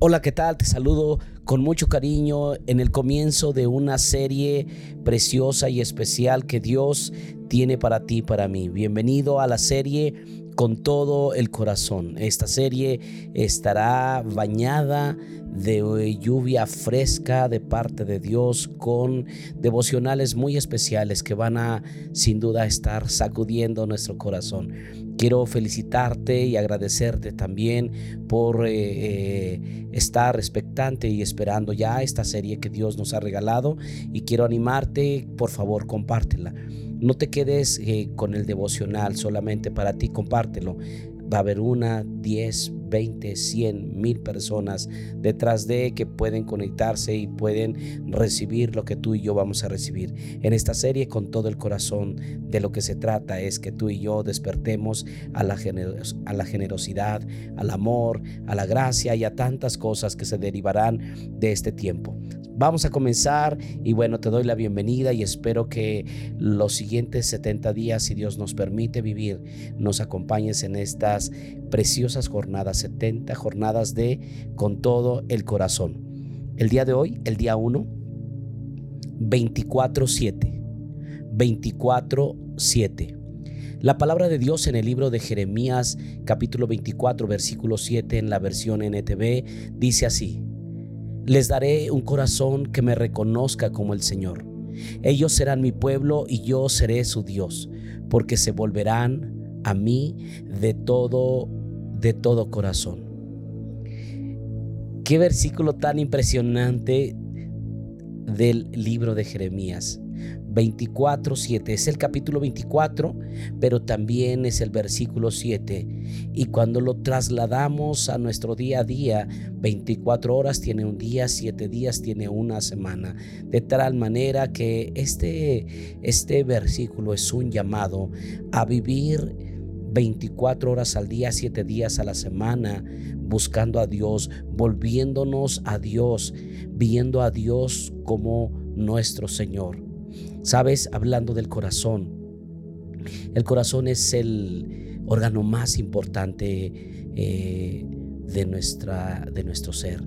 Hola, ¿qué tal? Te saludo con mucho cariño en el comienzo de una serie preciosa y especial que Dios tiene para ti, para mí. Bienvenido a la serie con todo el corazón. Esta serie estará bañada de lluvia fresca de parte de Dios con devocionales muy especiales que van a sin duda estar sacudiendo nuestro corazón. Quiero felicitarte y agradecerte también por eh, eh, estar expectante y esperando ya esta serie que Dios nos ha regalado y quiero animarte, por favor, compártela. No te quedes eh, con el devocional solamente para ti, compártelo. Va a haber una, diez, 20, 100, mil personas detrás de que pueden conectarse y pueden recibir lo que tú y yo vamos a recibir. En esta serie con todo el corazón de lo que se trata es que tú y yo despertemos a la, a la generosidad, al amor, a la gracia y a tantas cosas que se derivarán de este tiempo. Vamos a comenzar y bueno, te doy la bienvenida y espero que los siguientes 70 días, si Dios nos permite vivir, nos acompañes en estas preciosas jornadas, 70 jornadas de con todo el corazón. El día de hoy, el día 1, 24-7. 24-7. La palabra de Dios en el libro de Jeremías capítulo 24 versículo 7 en la versión NTV dice así, les daré un corazón que me reconozca como el Señor. Ellos serán mi pueblo y yo seré su Dios, porque se volverán a mí de todo de todo corazón. Qué versículo tan impresionante del libro de Jeremías. 24, 7. Es el capítulo 24, pero también es el versículo 7. Y cuando lo trasladamos a nuestro día a día, 24 horas tiene un día, 7 días tiene una semana. De tal manera que este, este versículo es un llamado a vivir 24 horas al día, 7 días a la semana, buscando a Dios, volviéndonos a Dios, viendo a Dios como nuestro Señor. Sabes, hablando del corazón, el corazón es el órgano más importante eh, de, nuestra, de nuestro ser.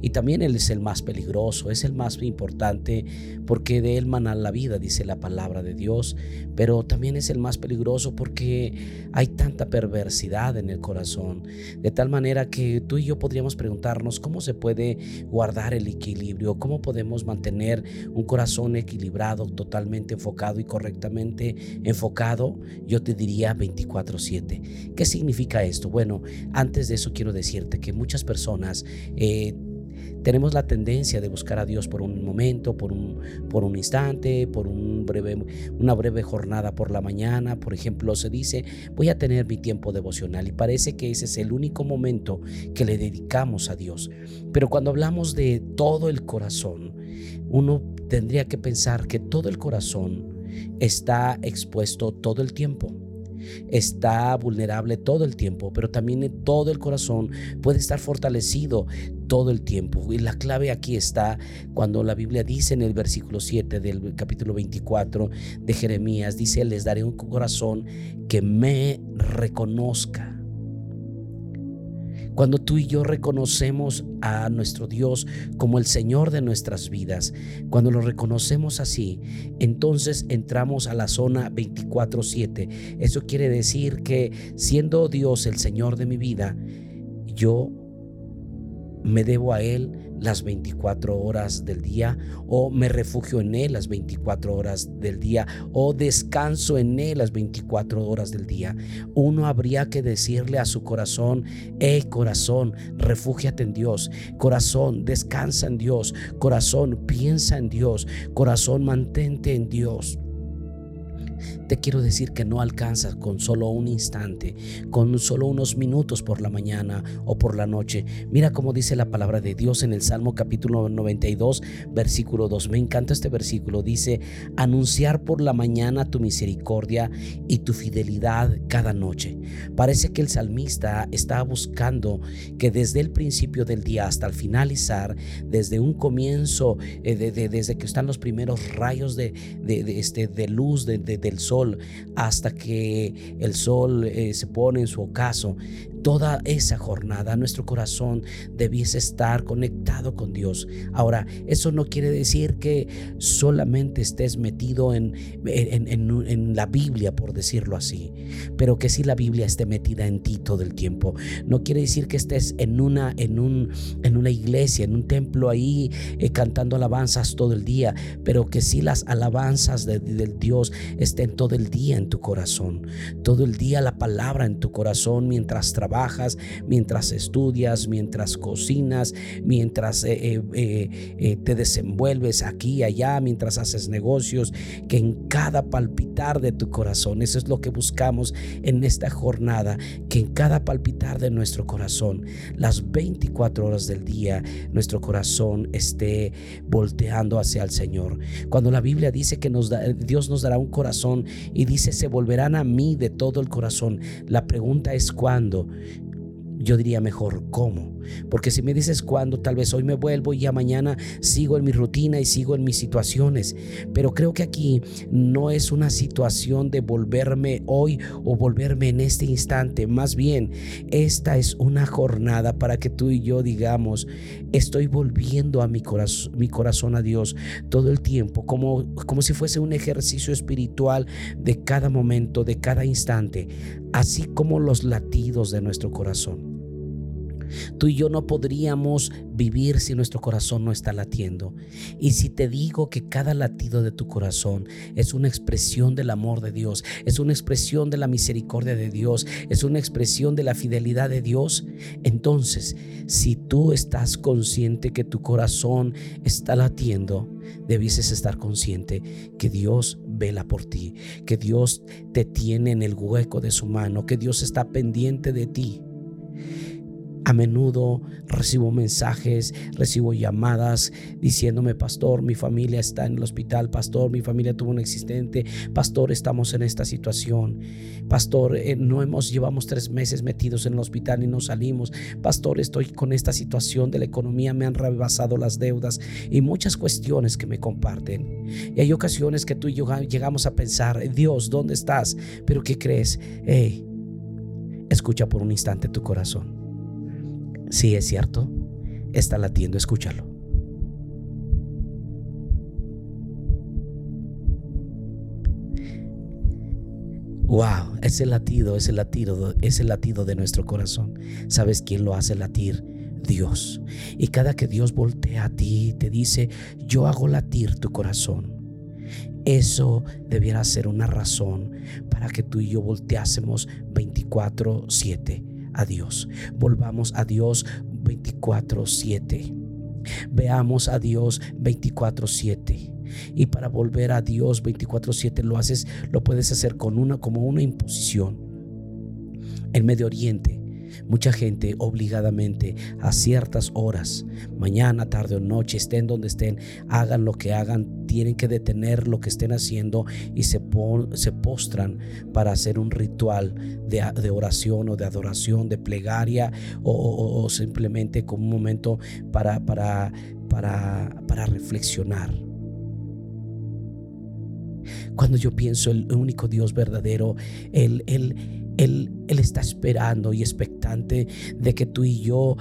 Y también Él es el más peligroso, es el más importante porque de Él mana la vida, dice la palabra de Dios, pero también es el más peligroso porque hay tanta perversidad en el corazón, de tal manera que tú y yo podríamos preguntarnos cómo se puede guardar el equilibrio, cómo podemos mantener un corazón equilibrado, totalmente enfocado y correctamente enfocado, yo te diría 24/7. ¿Qué significa esto? Bueno, antes de eso quiero decirte que muchas personas... Eh, tenemos la tendencia de buscar a Dios por un momento, por un, por un instante, por un breve, una breve jornada por la mañana. Por ejemplo, se dice, voy a tener mi tiempo devocional y parece que ese es el único momento que le dedicamos a Dios. Pero cuando hablamos de todo el corazón, uno tendría que pensar que todo el corazón está expuesto todo el tiempo está vulnerable todo el tiempo, pero también todo el corazón puede estar fortalecido todo el tiempo. Y la clave aquí está cuando la Biblia dice en el versículo 7 del capítulo 24 de Jeremías, dice, les daré un corazón que me reconozca cuando tú y yo reconocemos a nuestro Dios como el Señor de nuestras vidas, cuando lo reconocemos así, entonces entramos a la zona 24/7. Eso quiere decir que siendo Dios el Señor de mi vida, yo me debo a Él las 24 horas del día o me refugio en Él las 24 horas del día o descanso en Él las 24 horas del día. Uno habría que decirle a su corazón, hey corazón, refúgiate en Dios, corazón, descansa en Dios, corazón, piensa en Dios, corazón, mantente en Dios. Te quiero decir que no alcanzas con solo un instante, con solo unos minutos por la mañana o por la noche. Mira cómo dice la palabra de Dios en el Salmo capítulo 92, versículo 2. Me encanta este versículo. Dice, anunciar por la mañana tu misericordia y tu fidelidad cada noche. Parece que el salmista está buscando que desde el principio del día hasta el finalizar, desde un comienzo, eh, desde que están los primeros rayos de, este, de luz del sol, hasta que el sol eh, se pone en su ocaso. Toda esa jornada nuestro corazón debiese estar conectado con Dios. Ahora, eso no quiere decir que solamente estés metido en, en, la Biblia, por decirlo así, pero que si la Biblia esté metida en ti todo el tiempo. No quiere decir que estés en una, en un, en una iglesia, en un templo ahí eh, cantando alabanzas todo el día, pero que si las alabanzas del Dios estén todo el día en tu corazón, todo el día la palabra en tu corazón mientras trabajas, mientras estudias, mientras cocinas, mientras eh, eh, te desenvuelves aquí y allá, mientras haces negocios, que en cada palpitar de tu corazón, eso es lo que buscamos en esta jornada, que en cada palpitar de nuestro corazón, las 24 horas del día, nuestro corazón esté volteando hacia el Señor. Cuando la Biblia dice que nos da, Dios nos dará un corazón y dice se volverán a mí de todo el corazón, la pregunta es cuándo. Yo diría mejor cómo. Porque si me dices cuándo, tal vez hoy me vuelvo y ya mañana sigo en mi rutina y sigo en mis situaciones. Pero creo que aquí no es una situación de volverme hoy o volverme en este instante. Más bien, esta es una jornada para que tú y yo digamos, estoy volviendo a mi corazón, mi corazón a Dios todo el tiempo, como, como si fuese un ejercicio espiritual de cada momento, de cada instante, así como los latidos de nuestro corazón. Tú y yo no podríamos vivir si nuestro corazón no está latiendo. Y si te digo que cada latido de tu corazón es una expresión del amor de Dios, es una expresión de la misericordia de Dios, es una expresión de la fidelidad de Dios, entonces si tú estás consciente que tu corazón está latiendo, debieses estar consciente que Dios vela por ti, que Dios te tiene en el hueco de su mano, que Dios está pendiente de ti. A menudo recibo mensajes, recibo llamadas diciéndome, pastor, mi familia está en el hospital, pastor, mi familia tuvo un existente, pastor, estamos en esta situación, pastor, eh, no hemos, llevamos tres meses metidos en el hospital y no salimos, pastor, estoy con esta situación de la economía, me han rebasado las deudas y muchas cuestiones que me comparten. Y hay ocasiones que tú y yo llegamos a pensar, Dios, ¿dónde estás? Pero ¿qué crees? Hey, escucha por un instante tu corazón. Si es cierto, está latiendo, escúchalo. Wow, ese latido, ese latido, ese latido de nuestro corazón. ¿Sabes quién lo hace latir? Dios. Y cada que Dios voltea a ti te dice, yo hago latir tu corazón. Eso debiera ser una razón para que tú y yo volteásemos 24/7 a Dios. Volvamos a Dios 24/7. Veamos a Dios 24/7. Y para volver a Dios 24/7 lo haces, lo puedes hacer con una como una imposición. En Medio Oriente Mucha gente obligadamente a ciertas horas, mañana, tarde o noche, estén donde estén, hagan lo que hagan, tienen que detener lo que estén haciendo y se, se postran para hacer un ritual de, oración o de adoración, de plegaria o, simplemente como un momento para, para, para, para reflexionar. Cuando yo pienso el único Dios verdadero, el, el, él, está esperando y expectante de que tú y yo,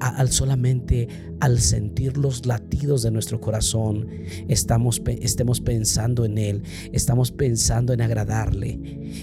al solamente al sentir los latidos de nuestro corazón, estamos, estemos pensando en Él, estamos pensando en agradarle.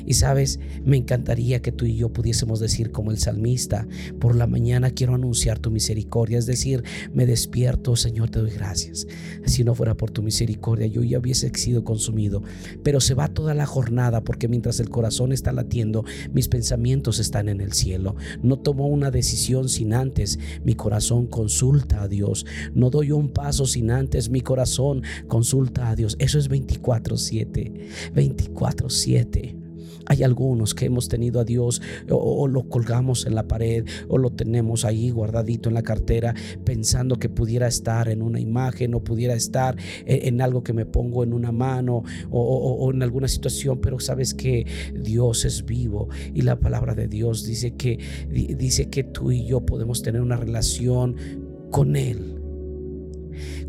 Y sabes, me encantaría que tú y yo pudiésemos decir como el salmista, por la mañana quiero anunciar tu misericordia, es decir, me despierto, Señor, te doy gracias. Si no fuera por tu misericordia, yo ya hubiese sido consumido. Pero se va toda la jornada porque mientras el corazón está latiendo, mis pensamientos están en el cielo. No tomo una decisión sin antes mi corazón consulta a Dios. No doy un paso sin antes mi corazón consulta a Dios. Eso es 24/7. 24/7. Hay algunos que hemos tenido a Dios o, lo colgamos en la pared o lo tenemos ahí guardadito en la cartera pensando que pudiera estar en una imagen o pudiera estar en, algo que me pongo en una mano o, o en alguna situación, pero sabes que Dios es vivo y la palabra de Dios dice que, dice que tú y yo podemos tener una relación con Él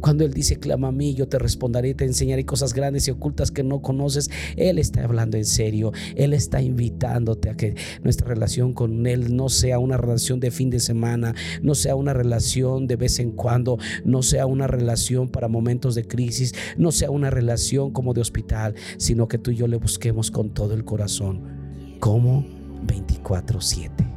Cuando Él dice, clama a mí, yo te responderé te enseñaré cosas grandes y ocultas que no conoces, Él está hablando en serio. Él está invitándote a que nuestra relación con Él no sea una relación de fin de semana, no sea una relación de vez en cuando, no sea una relación para momentos de crisis, no sea una relación como de hospital, sino que tú y yo le busquemos con todo el corazón, como 24/7.